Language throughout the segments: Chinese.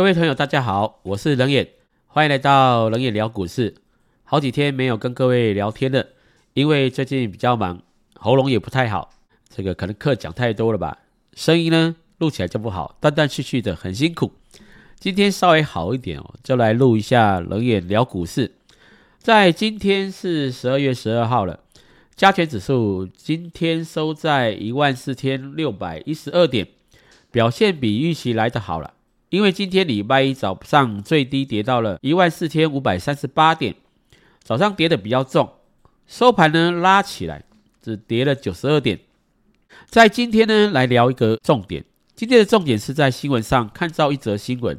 各位朋友，大家好，我是冷眼，欢迎来到冷眼聊股市。好几天没有跟各位聊天了，因为最近比较忙，喉咙也不太好，这个可能课讲太多了吧，声音呢录起来就不好，断断续续的，很辛苦。今天稍微好一点哦，就来录一下冷眼聊股市。在今天是十二月十二号了，加权指数今天收在一万四千六百一十二点，表现比预期来的好了。因为今天礼拜一早上最低跌到了一万四千五百三十八点，早上跌的比较重，收盘呢拉起来只跌了九十二点。在今天呢来聊一个重点，今天的重点是在新闻上看到一则新闻，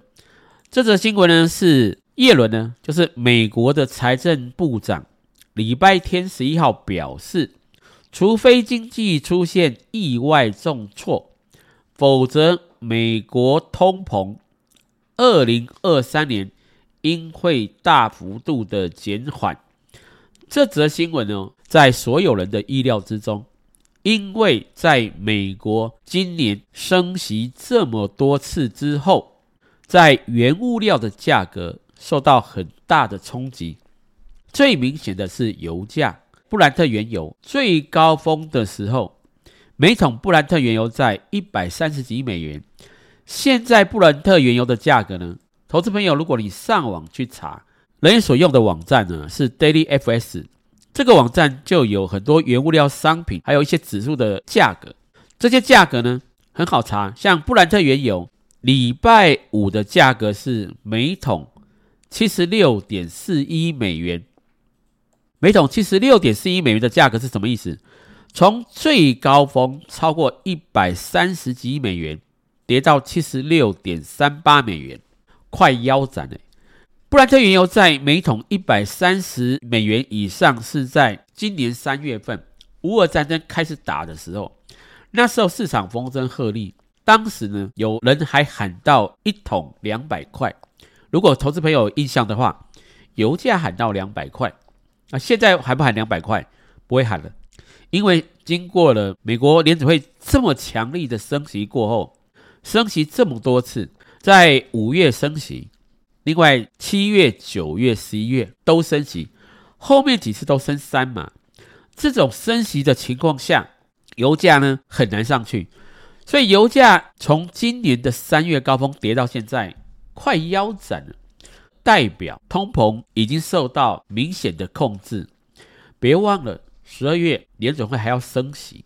这则新闻呢是耶伦呢，就是美国的财政部长，礼拜天十一号表示，除非经济出现意外重挫，否则美国通膨。二零二三年应会大幅度的减缓。这则新闻呢，在所有人的意料之中，因为在美国今年升息这么多次之后，在原物料的价格受到很大的冲击。最明显的是油价，布兰特原油最高峰的时候，每桶布兰特原油在一百三十几美元。现在布伦特原油的价格呢？投资朋友，如果你上网去查，人所用的网站呢是 Daily FS，这个网站就有很多原物料商品，还有一些指数的价格。这些价格呢很好查，像布兰特原油，礼拜五的价格是每桶七十六点四一美元。每桶七十六点四一美元的价格是什么意思？从最高峰超过一百三十几美元。跌到七十六点三八美元，快腰斩了。布兰特原油在每桶一百三十美元以上，是在今年三月份乌俄战争开始打的时候，那时候市场风声鹤唳，当时呢有人还喊到一桶两百块。如果投资朋友有印象的话，油价喊到两百块，那现在还不喊两百块？不会喊了，因为经过了美国联储会这么强力的升息过后。升息这么多次，在五月升息，另外七月、九月、十一月都升息，后面几次都升三嘛。这种升息的情况下，油价呢很难上去，所以油价从今年的三月高峰跌到现在快腰斩了，代表通膨已经受到明显的控制。别忘了十二月联总会还要升息，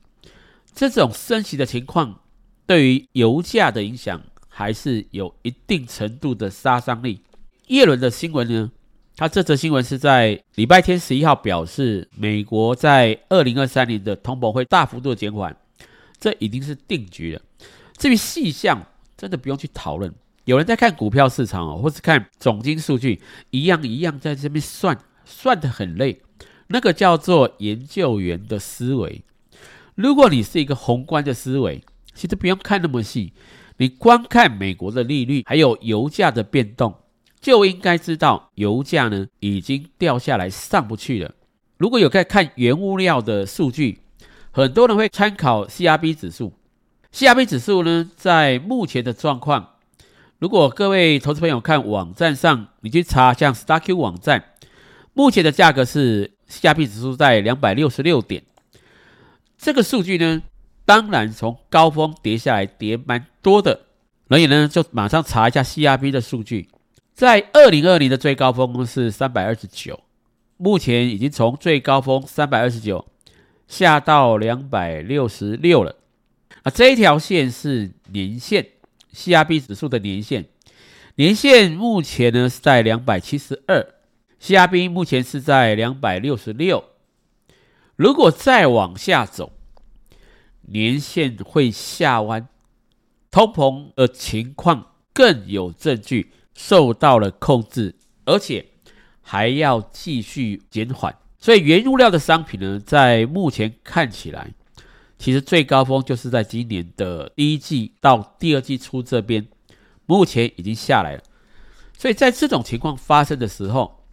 这种升息的情况。对于油价的影响还是有一定程度的杀伤力。耶伦的新闻呢？他这则新闻是在礼拜天十一号表示，美国在二零二三年的通膨会大幅度减缓，这已经是定局了。至于细项，真的不用去讨论。有人在看股票市场哦，或是看总金数据，一样一样在这边算，算得很累。那个叫做研究员的思维。如果你是一个宏观的思维，其实不用看那么细，你光看美国的利率还有油价的变动，就应该知道油价呢已经掉下来上不去了。如果有在看原物料的数据，很多人会参考 CRB 指数。CRB 指数呢，在目前的状况，如果各位投资朋友看网站上，你去查像 StarQ 网站，目前的价格是 CRB 指数在两百六十六点，这个数据呢。当然，从高峰跌下来，跌蛮多的。所以呢，就马上查一下 CRB 的数据，在二零二零的最高峰是三百二十九，目前已经从最高峰三百二十九下到两百六十六了。啊，这一条线是年线，CRB 指数的年线，年线目前呢是在两百七十二，CRB 目前是在两百六十六。如果再往下走，年线会下弯，通膨的情况更有证据受到了控制，而且还要继续减缓。所以原物料的商品呢，在目前看起来，其实最高峰就是在今年的第一季到第二季初这边，目前已经下来了。所以在这种情况发生的时候，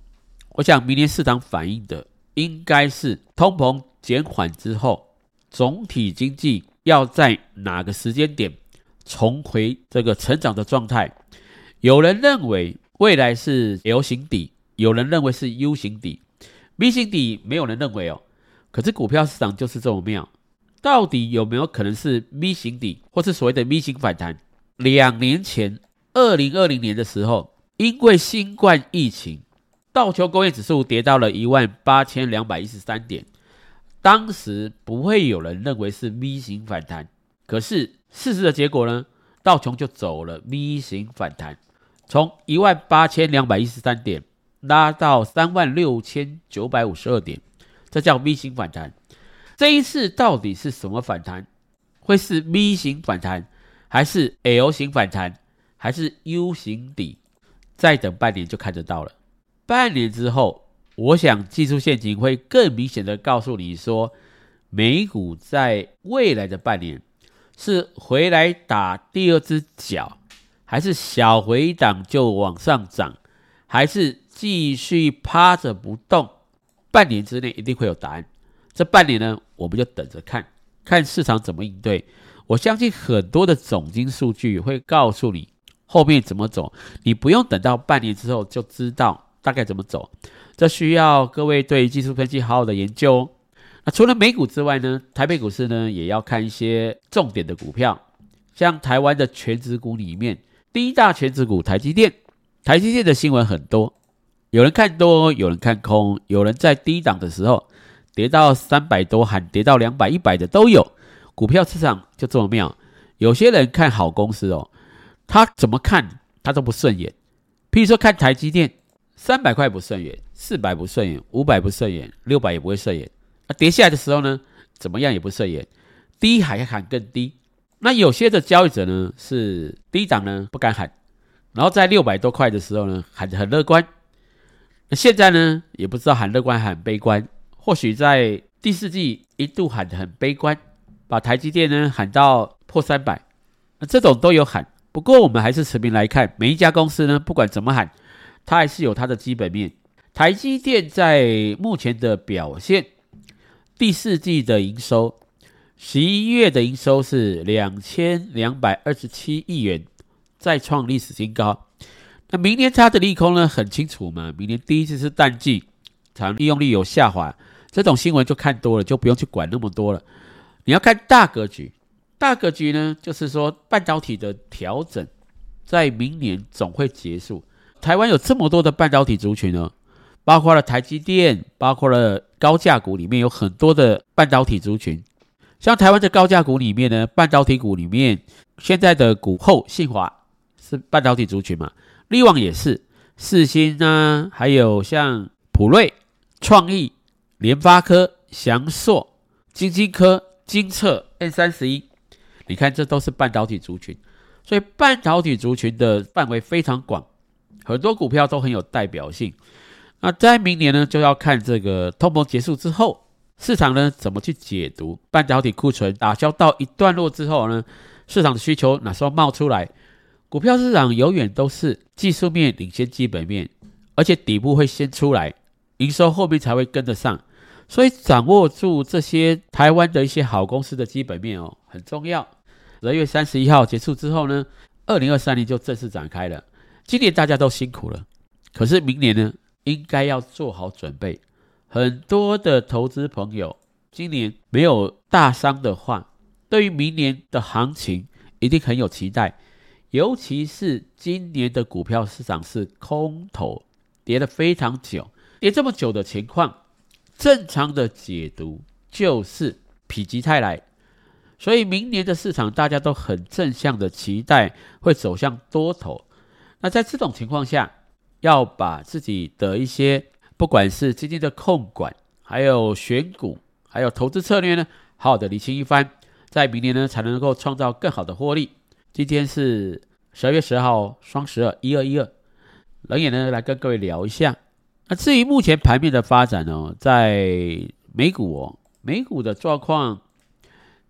我想明年市场反映的应该是通膨减缓之后。总体经济要在哪个时间点重回这个成长的状态？有人认为未来是 L 型底，有人认为是 U 型底，V 型底没有人认为哦。可是股票市场就是这么妙，到底有没有可能是 V 型底，或是所谓的 V 型反弹？两年前，二零二零年的时候，因为新冠疫情，道琼工业指数跌到了一万八千两百一十三点，当时不会有人认为是 V 型反弹。可是事实的结果呢？道琼就走了 V 型反弹，从一万八千两百一十三点拉到三万六千九百五十二点。这叫 V 型反弹，这一次到底是什么反弹？会是 V 型反弹，还是 L 型反弹，还是 U 型底？再等半年就看得到了。半年之后，我想技术陷阱会更明显的告诉你说，美股在未来的半年是回来打第二只脚，还是小回档就往上涨，还是继续趴着不动？半年之内一定会有答案。这半年呢，我们就等着看看市场怎么应对。我相信很多的总金数据会告诉你后面怎么走，你不用等到半年之后就知道大概怎么走。这需要各位对技术分析好好的研究。那除了美股之外呢，台北股市呢也要看一些重点的股票，像台湾的全指股里面，第一大全指股台积电，台积电的新闻很多。有人看多，有人看空，有人在低档的时候跌到三百多，喊跌到两百、一百的都有。股票市场就这么妙。有些人看好公司哦，他怎么看他都不顺眼。譬如说看台积电，三百块不顺眼，四百不顺眼，五百不顺眼，六百也不会顺眼。啊，跌下来的时候呢，怎么样也不顺眼，低还要喊更低。那有些的交易者呢是低档呢不敢喊，然后在六百多块的时候呢喊得很乐观。那现在呢，也不知道喊乐观喊悲观，或许在第四季一度喊得很悲观，把台积电呢喊到破三百，那这种都有喊。不过我们还是持平来看，每一家公司呢，不管怎么喊，它还是有它的基本面。台积电在目前的表现，第四季的营收，十一月的营收是两千两百二十七亿元，再创历史新高。那明年它的利空呢？很清楚嘛。明年第一次是淡季，厂利用率有下滑，这种新闻就看多了，就不用去管那么多了。你要看大格局，大格局呢，就是说半导体的调整在明年总会结束。台湾有这么多的半导体族群呢，包括了台积电，包括了高价股里面有很多的半导体族群。像台湾的高价股里面呢，半导体股里面现在的股后信华是半导体族群嘛？力旺也是，四星啊，还有像普瑞、创意、联发科、翔硕、金晶科、金策、N 三十一，你看这都是半导体族群，所以半导体族群的范围非常广，很多股票都很有代表性。那在明年呢，就要看这个通膨结束之后，市场呢怎么去解读半导体库存打消到一段落之后呢，市场的需求哪时候冒出来？股票市场永远都是技术面领先基本面，而且底部会先出来，营收后面才会跟得上。所以掌握住这些台湾的一些好公司的基本面哦，很重要。十二月三十一号结束之后呢，二零二三年就正式展开了。今年大家都辛苦了，可是明年呢，应该要做好准备。很多的投资朋友今年没有大伤的话，对于明年的行情一定很有期待。尤其是今年的股票市场是空头，跌了非常久，跌这么久的情况，正常的解读就是否极泰来，所以明年的市场大家都很正向的期待会走向多头。那在这种情况下，要把自己的一些不管是基金的控管，还有选股，还有投资策略呢，好好的理清一番，在明年呢才能够创造更好的获利。今天是十二月十号，双十二，一二一二。冷眼呢来跟各位聊一下。那至于目前盘面的发展呢，在美股哦，美股的状况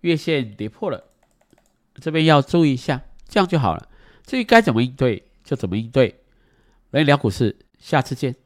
月线跌破了，这边要注意一下，这样就好了。至于该怎么应对，就怎么应对。来聊股市，下次见。